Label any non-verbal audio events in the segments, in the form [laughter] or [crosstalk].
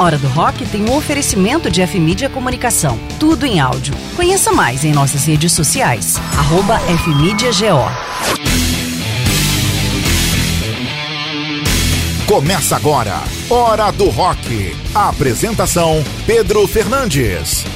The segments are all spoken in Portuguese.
Hora do Rock tem um oferecimento de F-Mídia Comunicação. Tudo em áudio. Conheça mais em nossas redes sociais. Arroba FMídiaGO. Começa agora. Hora do Rock. Apresentação: Pedro Fernandes.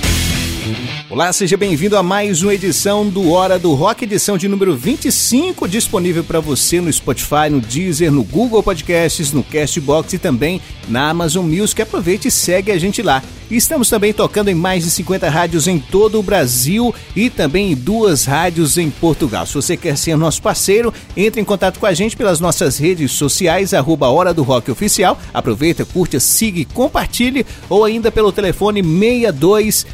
Olá, seja bem-vindo a mais uma edição do Hora do Rock, edição de número 25, disponível para você no Spotify, no Deezer, no Google Podcasts, no Castbox e também na Amazon Music. Aproveite e segue a gente lá. Estamos também tocando em mais de 50 rádios em todo o Brasil e também em duas rádios em Portugal. Se você quer ser nosso parceiro, entre em contato com a gente pelas nossas redes sociais, arroba Hora do Rock Oficial. Aproveita, curta, siga e compartilhe, ou ainda pelo telefone 62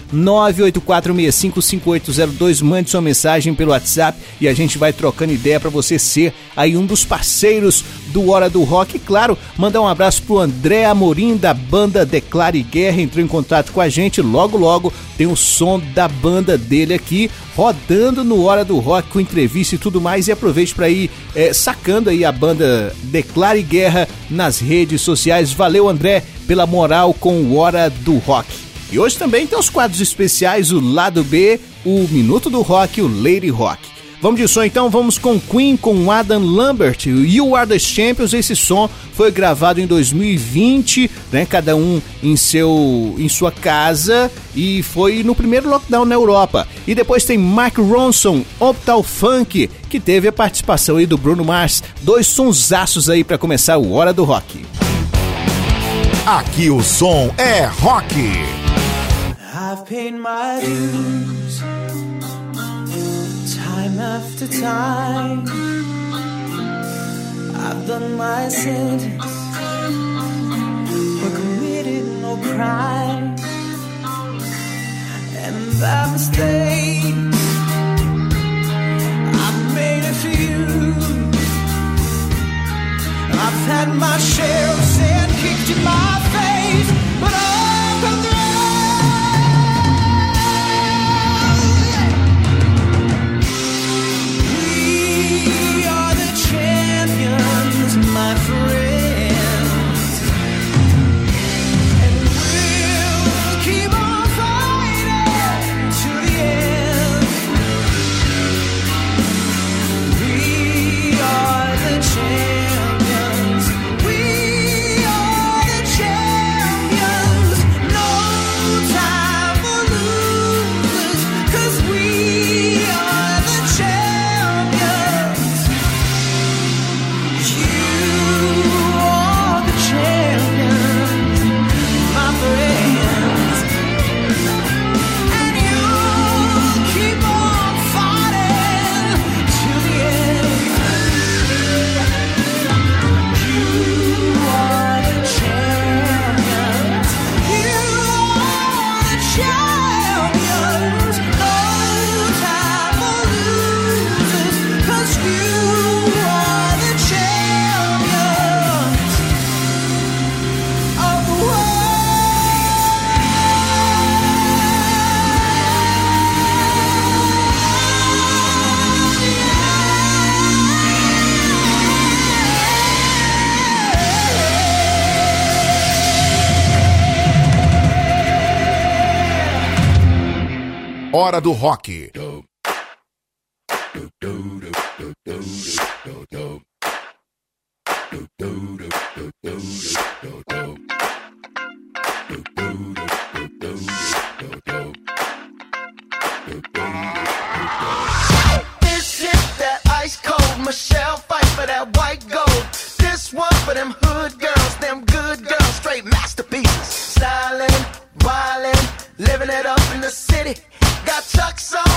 984655802. Mande sua mensagem pelo WhatsApp e a gente vai trocando ideia para você ser aí um dos parceiros do Hora do Rock. E claro, mandar um abraço pro André Amorim da banda Declare Guerra, entrou em contato com a gente. Logo, logo tem o som da banda dele aqui rodando no Hora do Rock com entrevista e tudo mais. E aproveite para ir é, sacando aí a banda Declare Guerra nas redes sociais. Valeu, André, pela moral com o Hora do Rock. E hoje também tem os quadros especiais, o Lado B, o Minuto do Rock e o Lady Rock. Vamos de som então, vamos com Queen com Adam Lambert, You Are the Champions. Esse som foi gravado em 2020, né? Cada um em seu em sua casa e foi no primeiro lockdown na Europa. E depois tem Mark Ronson, Optal Funk, que teve a participação aí do Bruno Mars. Dois sonsaços aí para começar o Hora do Rock. Aqui o som é rock. Paid my dues. time after time. I've done my sentence, but committed no crime. And by mistake. I've had my share of sin kicked in my Do Rock. This is that ice cold Michelle fight for that white gold. This one for them hood girls, them good girls, straight masterpieces. Stylin', wildin', living it up in the city.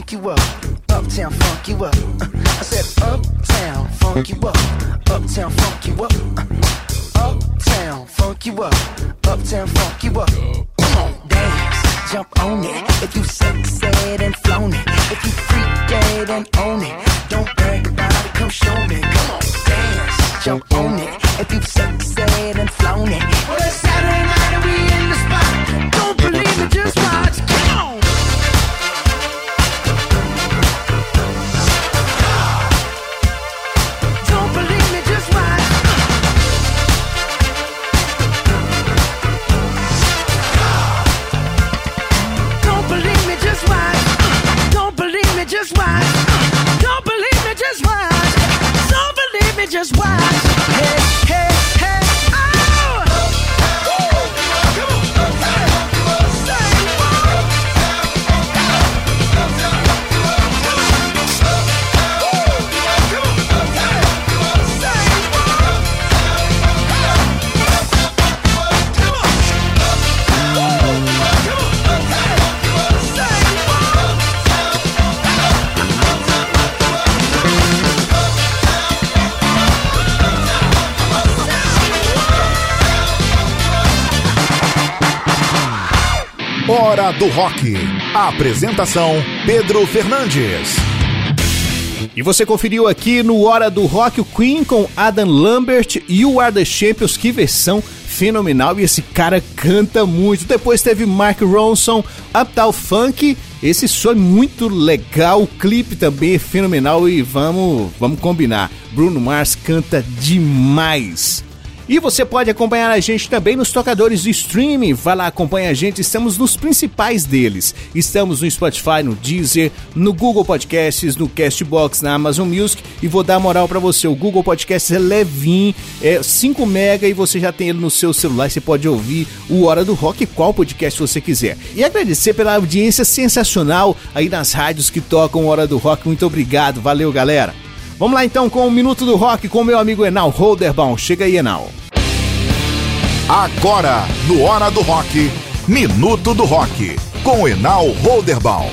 funk you up. Uptown, funk you up. Uh, I said, Uptown, funk you up. Uptown, funk you up. Uh, uptown, funk you up. Uptown, funk you up. Come on, dance, jump on it. If you sexed and flown it. If you freak dead and own it. Don't brag about it, come show me. Come on, dance, jump on it. If you sexed and flown it. Well, Hora do Rock. Apresentação: Pedro Fernandes. E você conferiu aqui no Hora do Rock o Queen com Adam Lambert e o Are The Champions, que versão fenomenal e esse cara canta muito. Depois teve Mark Ronson, Uptown Funk, esse som é muito legal, o clipe também é fenomenal e vamos, vamos combinar. Bruno Mars canta demais. E você pode acompanhar a gente também nos tocadores de streaming. Vai lá, acompanha a gente. Estamos nos principais deles. Estamos no Spotify, no Deezer, no Google Podcasts, no Castbox, na Amazon Music. E vou dar moral para você. O Google Podcasts é levinho, é 5 mega e você já tem ele no seu celular. Você pode ouvir o Hora do Rock, qual podcast você quiser. E agradecer pela audiência sensacional aí nas rádios que tocam Hora do Rock. Muito obrigado. Valeu, galera. Vamos lá então com o Minuto do Rock com meu amigo Enal Holderbaum. Chega aí, Enal. Agora, no Hora do Rock, Minuto do Rock, com Enal Holderbaum.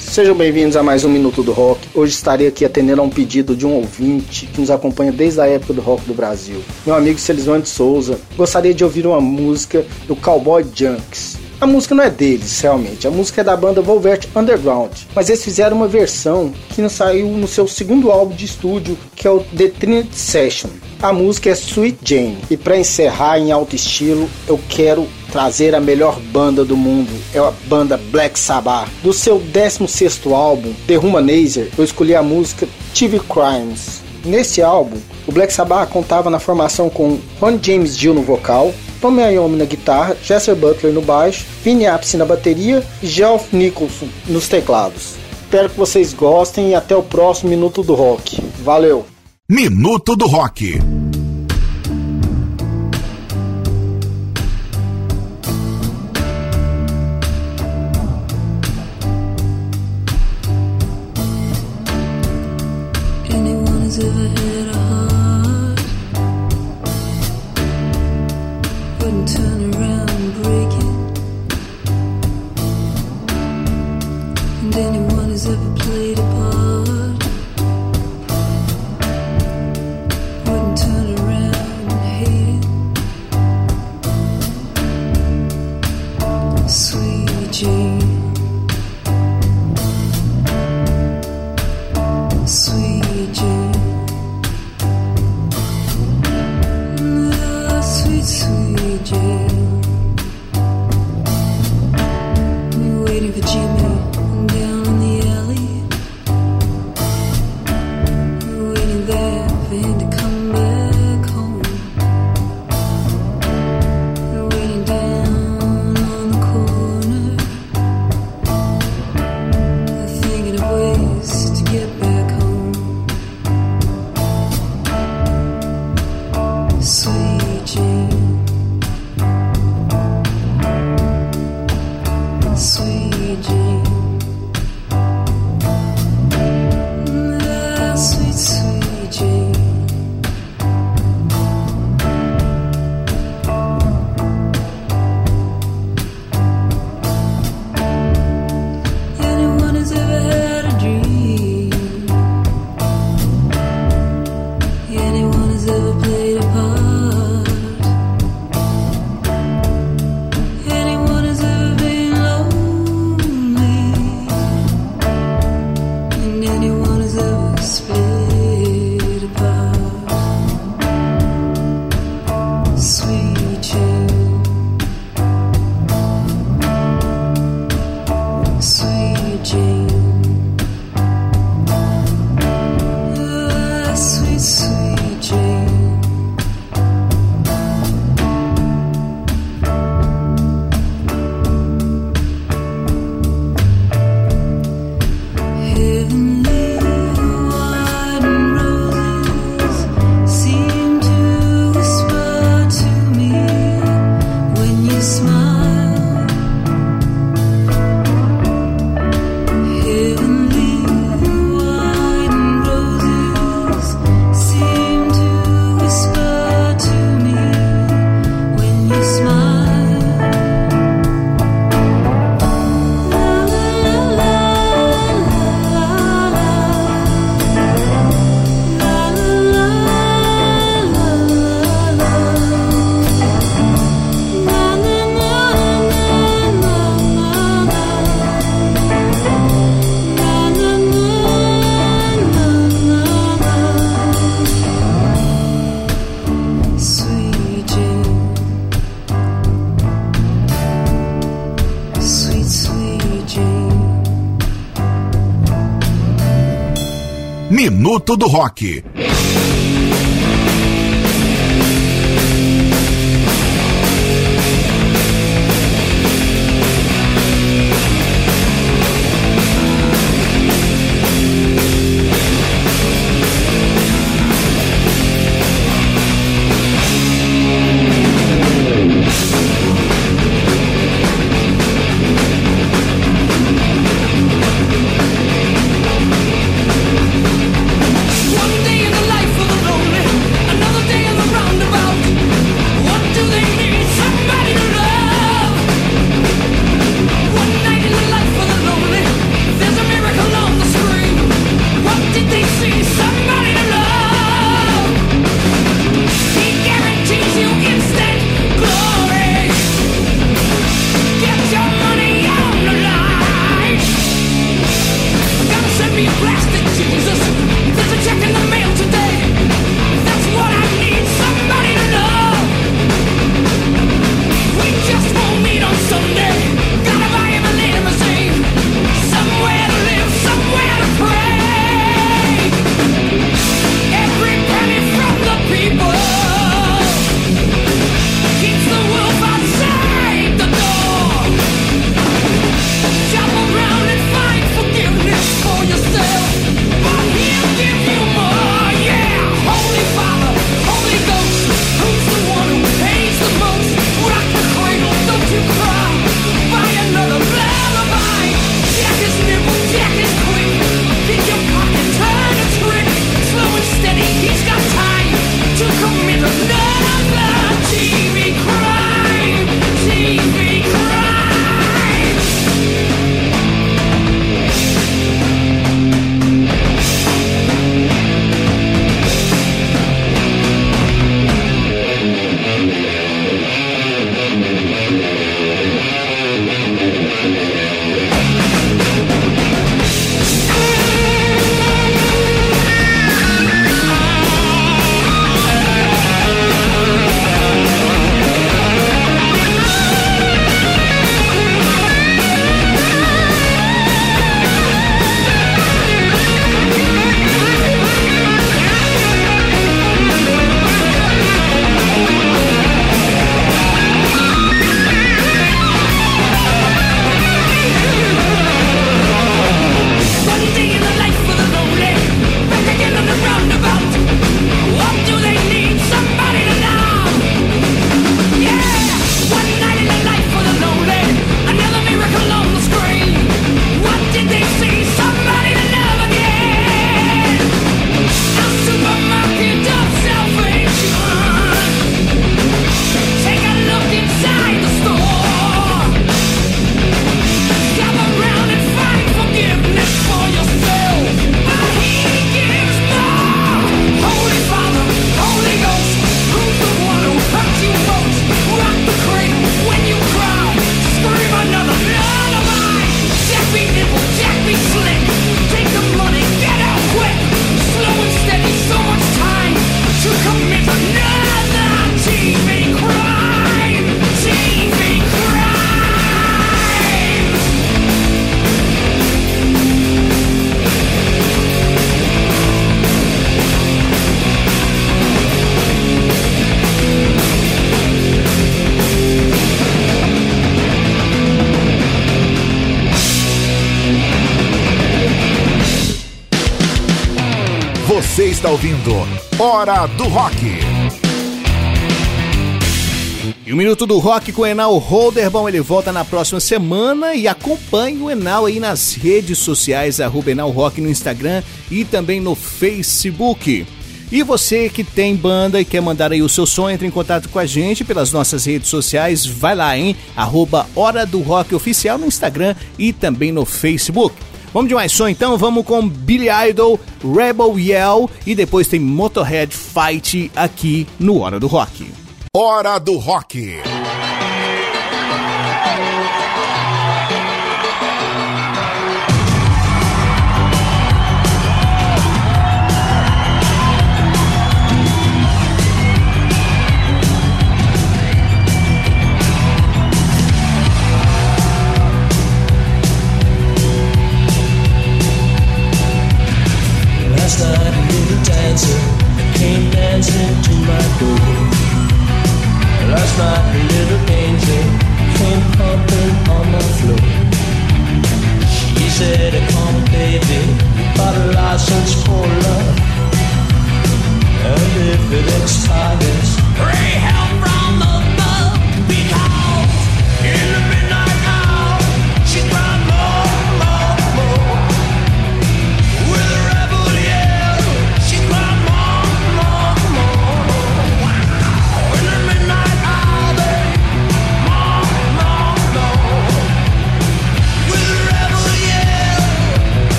Sejam bem-vindos a mais um Minuto do Rock. Hoje estarei aqui atendendo a um pedido de um ouvinte que nos acompanha desde a época do rock do Brasil. Meu amigo Celisão de Souza gostaria de ouvir uma música do Cowboy Junks. A música não é deles, realmente. A música é da banda Volvert Underground. Mas eles fizeram uma versão que não saiu no seu segundo álbum de estúdio, que é o The Trinity Session. A música é Sweet Jane. E para encerrar em alto estilo, eu quero trazer a melhor banda do mundo. É a banda Black Sabbath. Do seu 16º álbum, The Humanizer, eu escolhi a música TV Crimes. Nesse álbum, o Black Sabbath contava na formação com Ron James Dio no vocal, Tommy Iommi na guitarra, Jesse Butler no baixo, Vinny Appice na bateria e Geoff Nicholson nos teclados. Espero que vocês gostem e até o próximo Minuto do Rock. Valeu! Minuto do Rock. Minuto do Rock. Está ouvindo Hora do Rock. E o Minuto do Rock com o Enal Holderbom, ele volta na próxima semana e acompanhe o Enal aí nas redes sociais, arroba Enal Rock no Instagram e também no Facebook. E você que tem banda e quer mandar aí o seu som, entre em contato com a gente pelas nossas redes sociais, vai lá, hein? Arroba Hora do Rock Oficial no Instagram e também no Facebook. Vamos de mais som então, vamos com Billy Idol, Rebel Yell e depois tem Motorhead Fight aqui no Hora do Rock. Hora do Rock. Dancer came dancing to my door. Last night a little angel came pumping on my floor.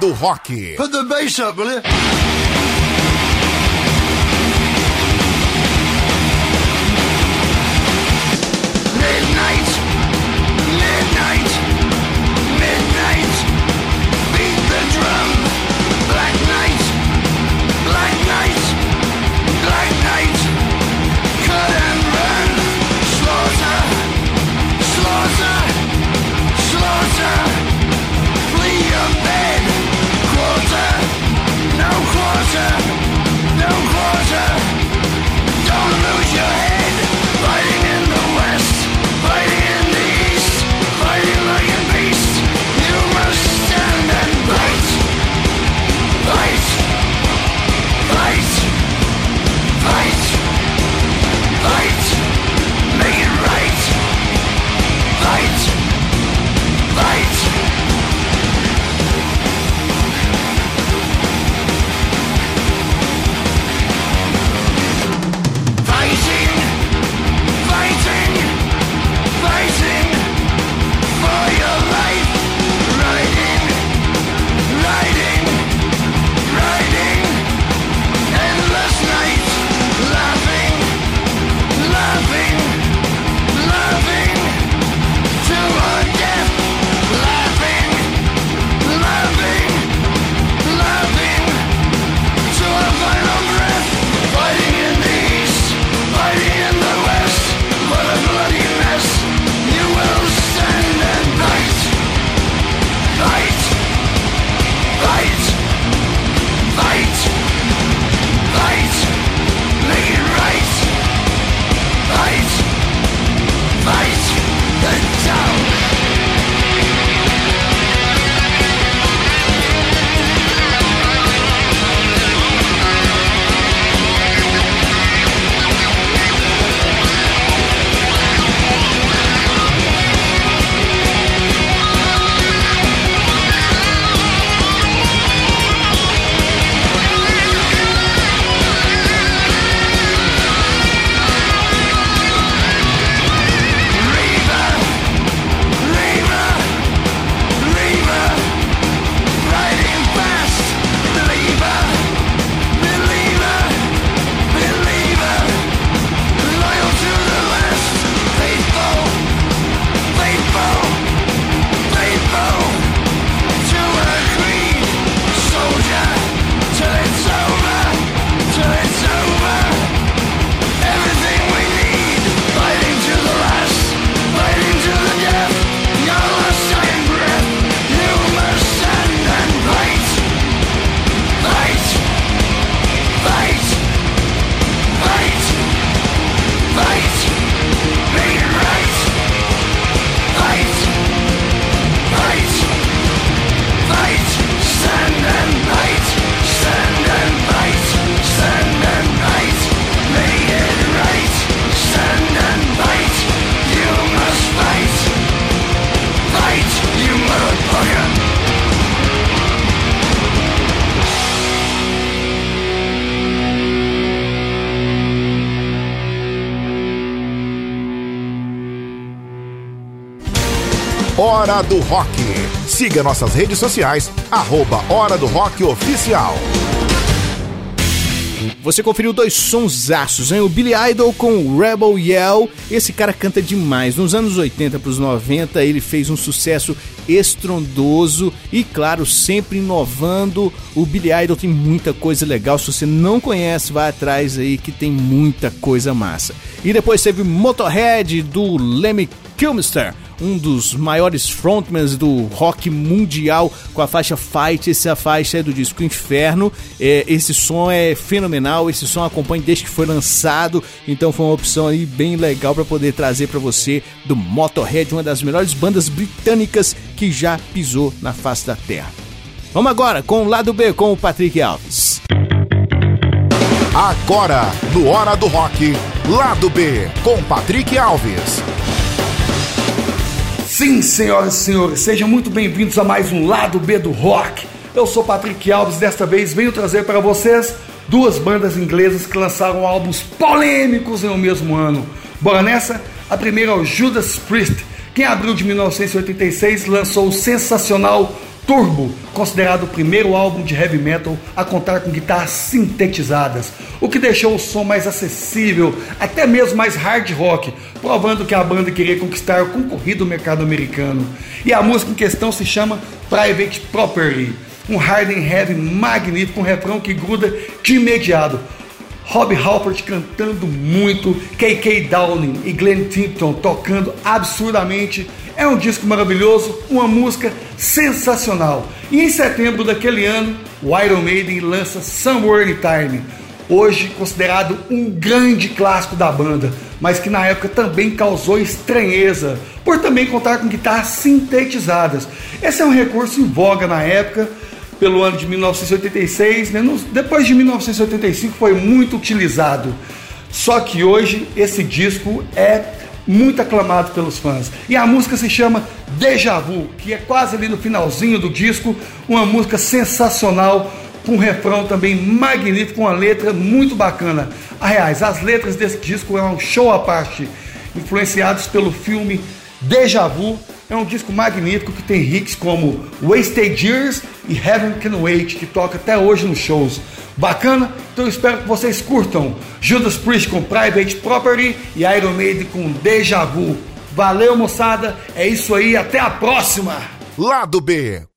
Do Rock. Put the bass up, will you? Hora do Rock. Siga nossas redes sociais, arroba Hora do Rock Oficial. Você conferiu dois sonsaços, hein? O Billy Idol com Rebel Yell. Esse cara canta demais. Nos anos 80 para os 90, ele fez um sucesso estrondoso e, claro, sempre inovando. O Billy Idol tem muita coisa legal. Se você não conhece, vai atrás aí que tem muita coisa massa. E depois teve Motorhead do Lemmy Kilmister, um dos maiores frontmans do rock mundial com a faixa Fight. Essa faixa é do disco Inferno. É, esse som é fenomenal, esse som acompanha desde que foi lançado, então foi uma opção aí bem legal para poder trazer para você do Motorhead, uma das melhores bandas britânicas que já pisou na face da Terra. Vamos agora com o lado B com o Patrick Alves. Agora, no Hora do Rock, Lado B, com Patrick Alves. Sim, senhoras e senhores, sejam muito bem-vindos a mais um Lado B do Rock. Eu sou Patrick Alves, desta vez venho trazer para vocês duas bandas inglesas que lançaram álbuns polêmicos em um mesmo ano. Bora nessa? A primeira é o Judas Priest, que em abril de 1986 lançou o sensacional Turbo, considerado o primeiro álbum de heavy metal a contar com guitarras sintetizadas, o que deixou o som mais acessível, até mesmo mais hard rock, provando que a banda queria conquistar o concorrido mercado americano. E a música em questão se chama Private Property, um hard and heavy magnífico, um refrão que gruda de imediato. Rob Halford cantando muito, KK Downing e Glenn Tipton tocando absurdamente. É um disco maravilhoso, uma música sensacional. E em setembro daquele ano, o Iron Maiden lança Somewhere in Time, hoje considerado um grande clássico da banda, mas que na época também causou estranheza, por também contar com guitarras sintetizadas. Esse é um recurso em voga na época, pelo ano de 1986, né? Depois de 1985 foi muito utilizado. Só que hoje esse disco é muito aclamado pelos fãs. E a música se chama Deja Vu, que é quase ali no finalzinho do disco, uma música sensacional, com um refrão também magnífico, uma letra muito bacana. Aliás, as letras desse disco é um show à parte, influenciados pelo filme Deja Vu. É um disco magnífico que tem hits como Wasted Years e Heaven Can Wait, que toca até hoje nos shows. Bacana? Então espero que vocês curtam Judas Priest com Private Property e Iron Maiden com Deja Vu. Valeu, moçada. É isso aí. Até a próxima. Lado B.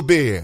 Lado B.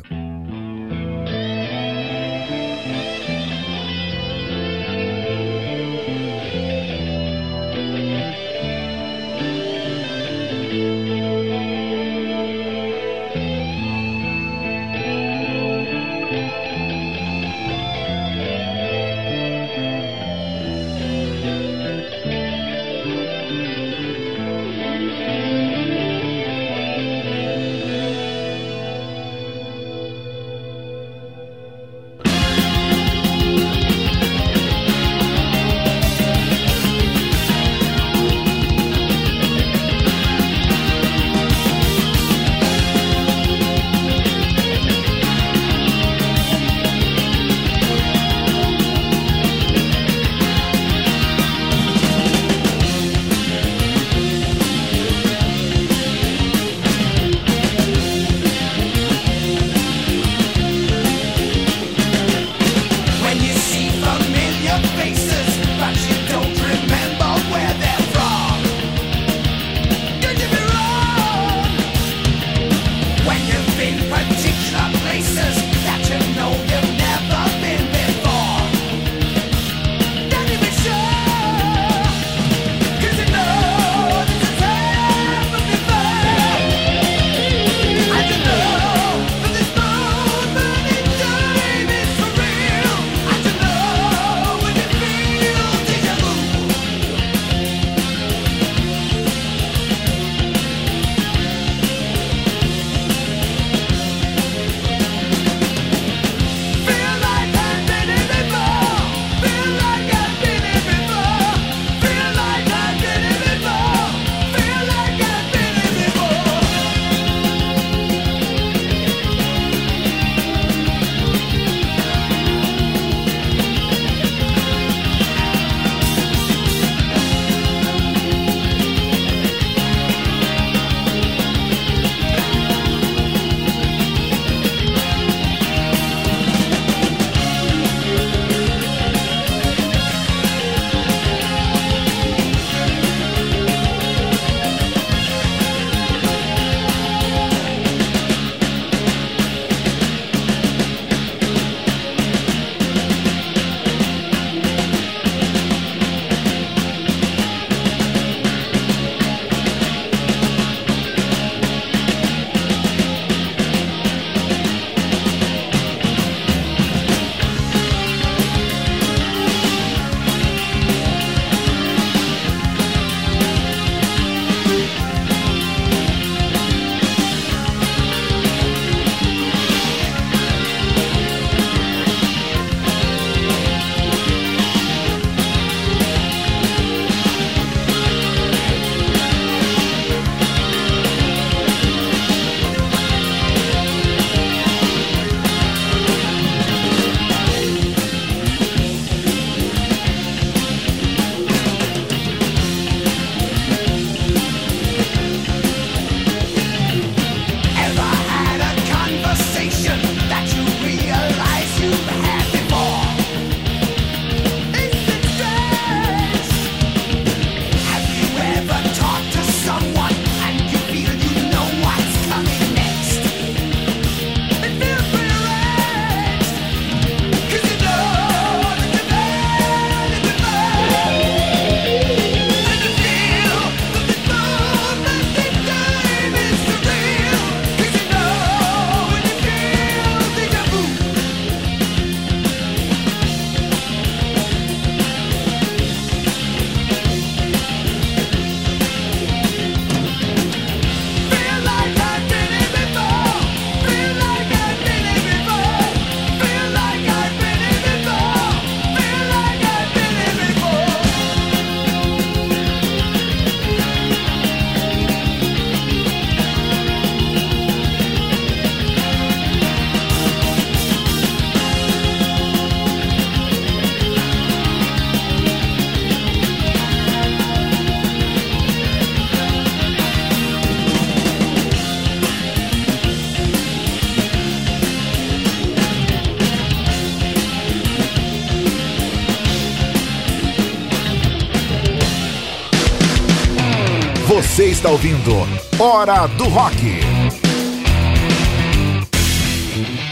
está ouvindo Hora do Rock.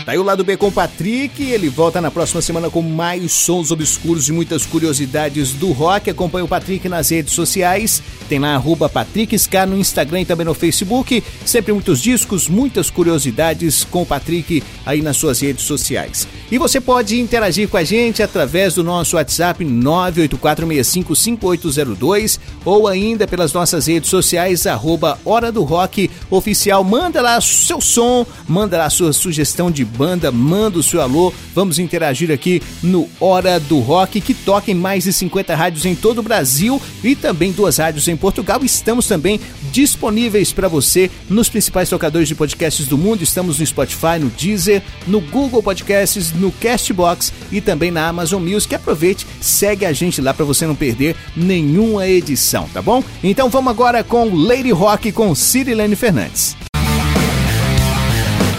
Tá aí o lado B com o Patrick, ele volta na próxima semana com mais sons obscuros e muitas curiosidades do rock. Acompanhe o Patrick nas redes sociais, tem lá arroba PatrickSK no Instagram e também no Facebook. Sempre muitos discos, muitas curiosidades com o Patrick aí nas suas redes sociais. E você pode interagir com a gente através do nosso WhatsApp 984655802 ou ainda pelas nossas redes sociais, arroba Hora do Rock Oficial. Manda lá seu som, manda lá sua sugestão de banda, manda o seu alô. Vamos interagir aqui no Hora do Rock, que toca em mais de 50 rádios em todo o Brasil e também duas rádios em Portugal. Estamos também disponíveis para você nos principais tocadores de podcasts do mundo. Estamos no Spotify, no Deezer, no Google Podcasts, no Castbox e também na Amazon Music. Aproveite, segue a gente lá para você não perder nenhuma edição, tá bom? Então vamos agora com Lady Rock com Cirilene Fernandes.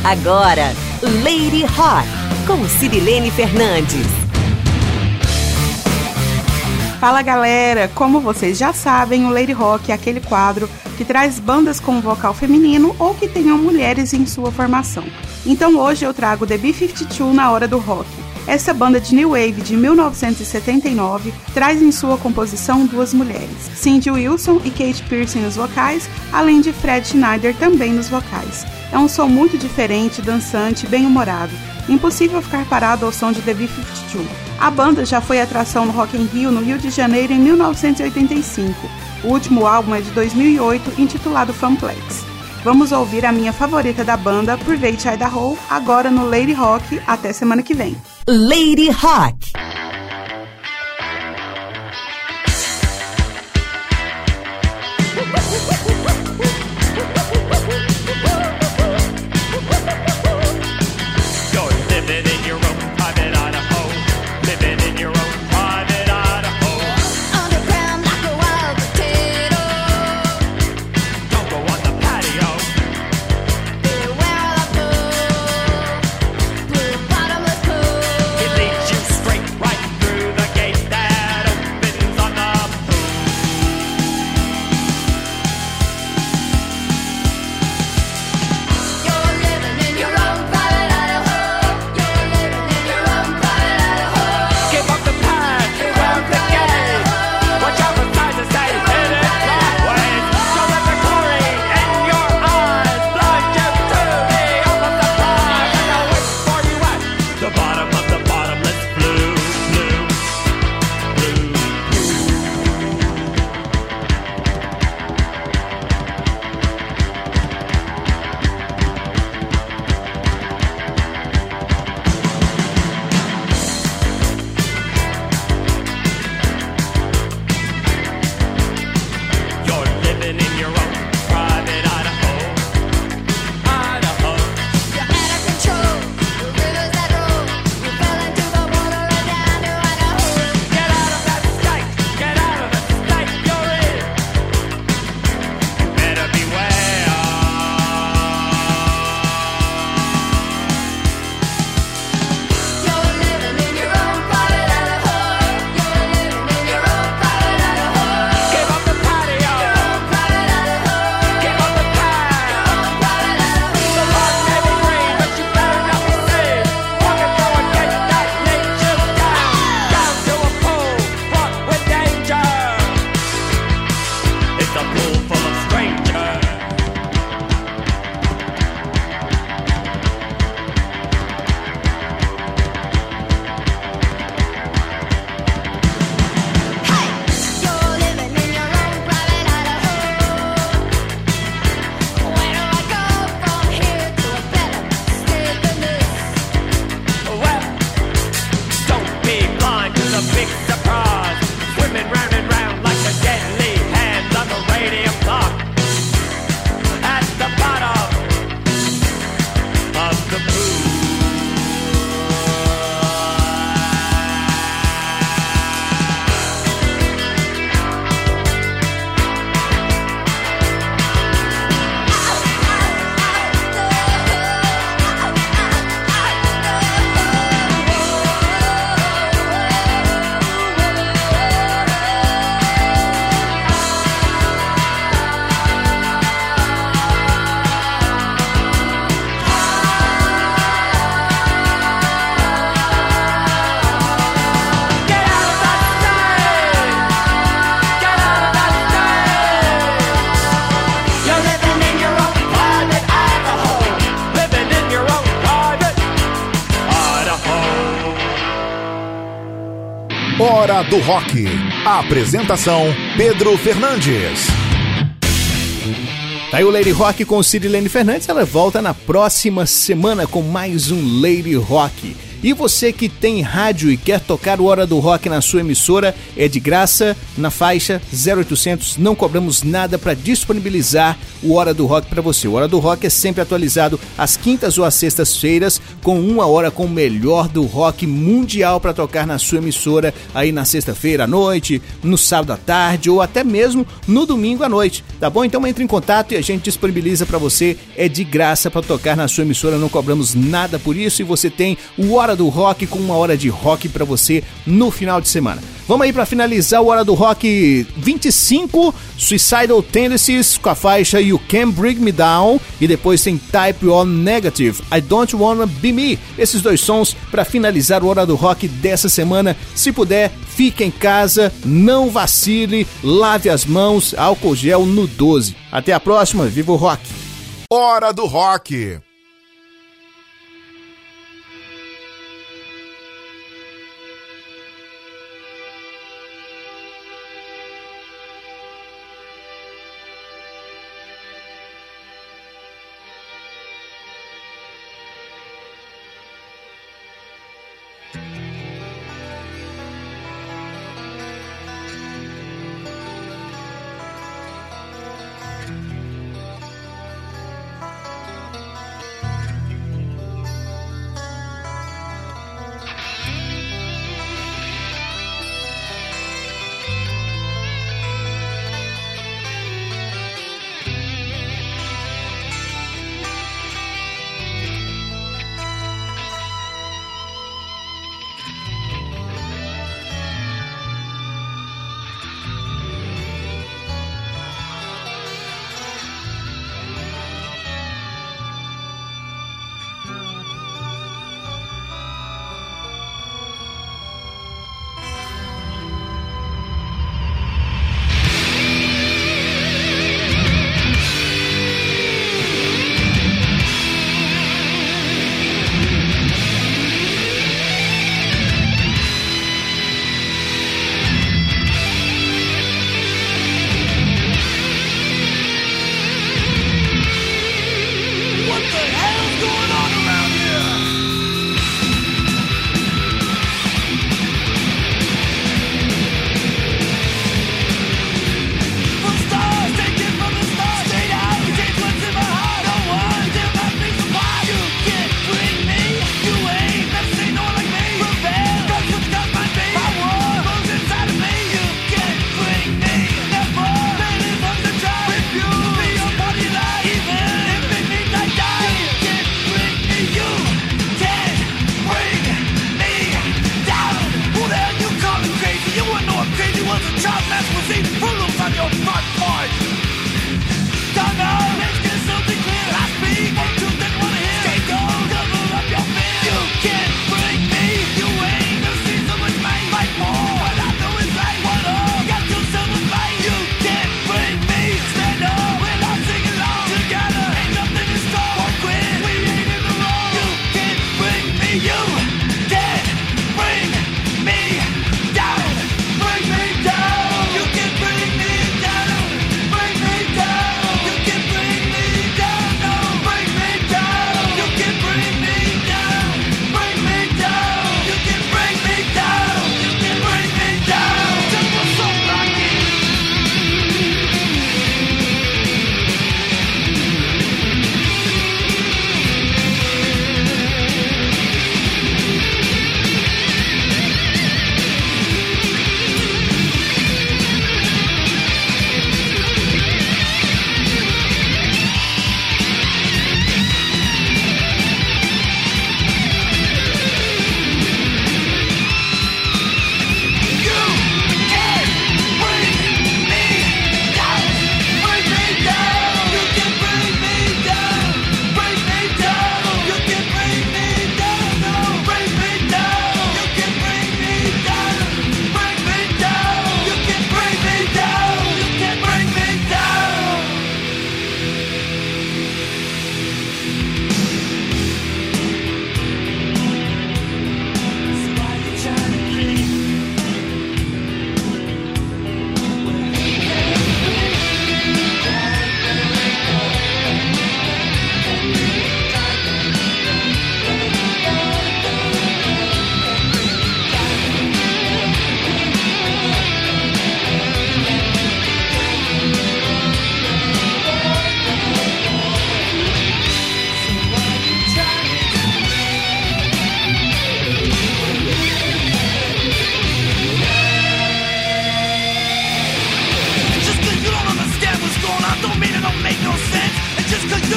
Agora, Lady Rock, com Cirilene Fernandes. Fala galera, como vocês já sabem, o Lady Rock é aquele quadro que traz bandas com vocal feminino ou que tenham mulheres em sua formação. Então hoje eu trago The B-52 na hora do rock. Essa banda de New Wave de 1979 traz em sua composição duas mulheres, Cindy Wilson e Kate Pierce nos vocais, além de Fred Schneider também nos vocais. É um som muito diferente, dançante, bem humorado. Impossível ficar parado ao som de The B-52. A banda já foi atração no Rock in Rio no Rio de Janeiro em 1985. O último álbum é de 2008, intitulado Funplex. Vamos ouvir a minha favorita da banda, Private Idaho, agora no Lady Rock. Até semana que vem. Lady Rock. Do Rock. A apresentação: Pedro Fernandes. Tá aí o Lady Rock com Cirilene Fernandes. Ela volta na próxima semana com mais um Lady Rock. E você que tem rádio e quer tocar o Hora do Rock na sua emissora, é de graça na faixa 0800. Não cobramos nada para disponibilizar o Hora do Rock para você. O Hora do Rock é sempre atualizado às quintas ou às sextas-feiras, com uma hora com o melhor do rock mundial para tocar na sua emissora aí na sexta-feira à noite, no sábado à tarde ou até mesmo no domingo à noite. Tá bom? Então entre em contato e a gente disponibiliza para você. É de graça para tocar na sua emissora, não cobramos nada por isso e você tem o Hora do Rock com uma hora de rock para você no final de semana. Vamos aí para finalizar o Hora do Rock 25, Suicidal Tendencies com a faixa You Can Bring Me Down e depois tem Type On Negative, I Don't Wanna Be Me. Esses dois sons para finalizar o Hora do Rock dessa semana. Se puder, fique em casa, não vacile, lave as mãos, álcool gel no 12. Até a próxima, viva o rock! Hora do Rock.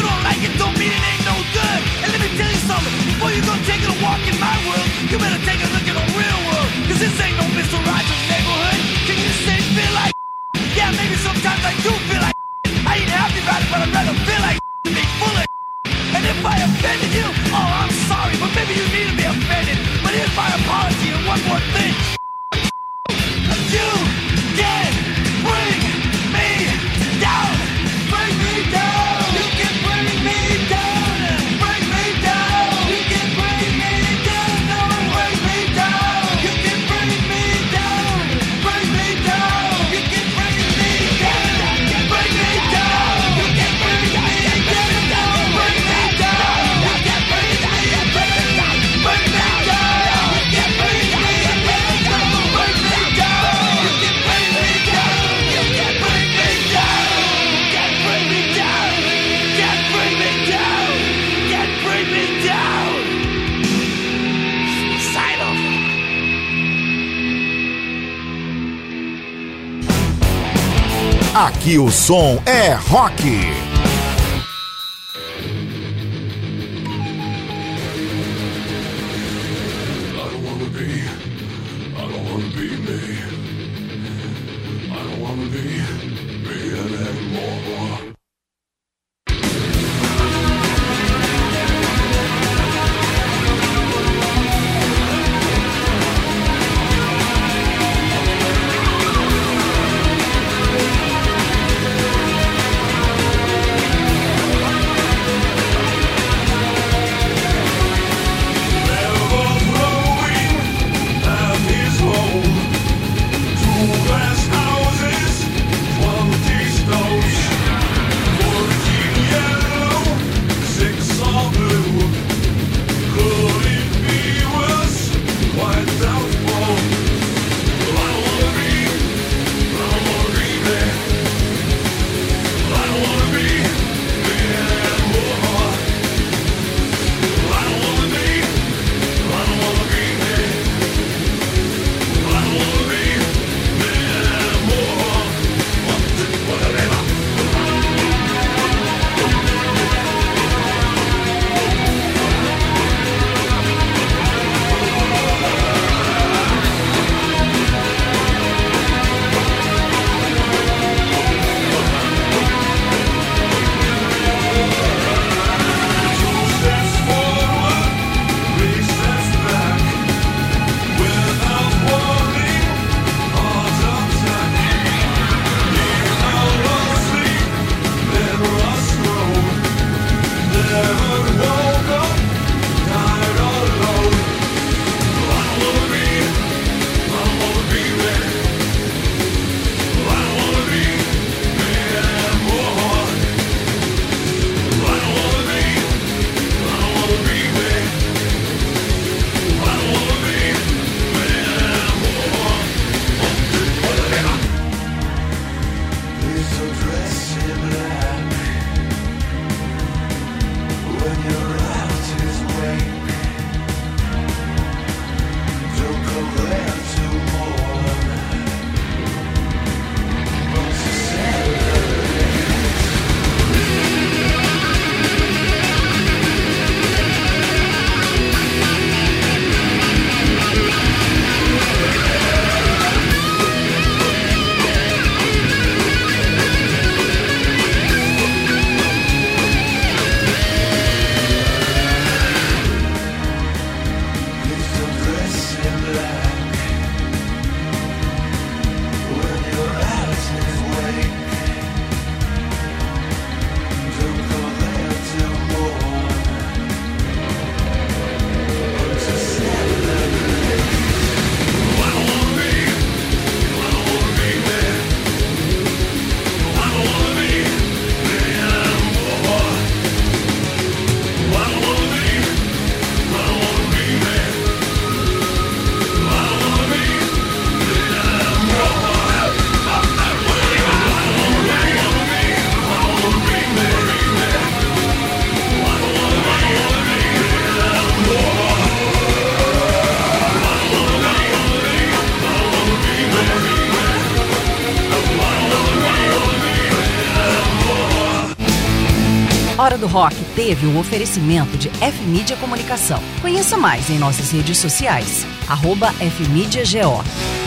gon' like it don't mean it ain't no good. And let me tell you something, before you go take a walk in my world, you better take a look at the real world. Cause this ain't no Mr. Rogers neighborhood. Can you say feel like [laughs] Yeah, maybe sometimes I do feel like [laughs] I ain't happy about it, but I'd rather feel like [laughs] than be full of And if I offended you, oh, I'm sorry, but maybe you need to be offended. But here's my apology and one more thing. You! Aqui o som é rock. so dress in black. When you're teve o oferecimento de F-Mídia Comunicação. Conheça mais em nossas redes sociais. Arroba F-Mídia GO.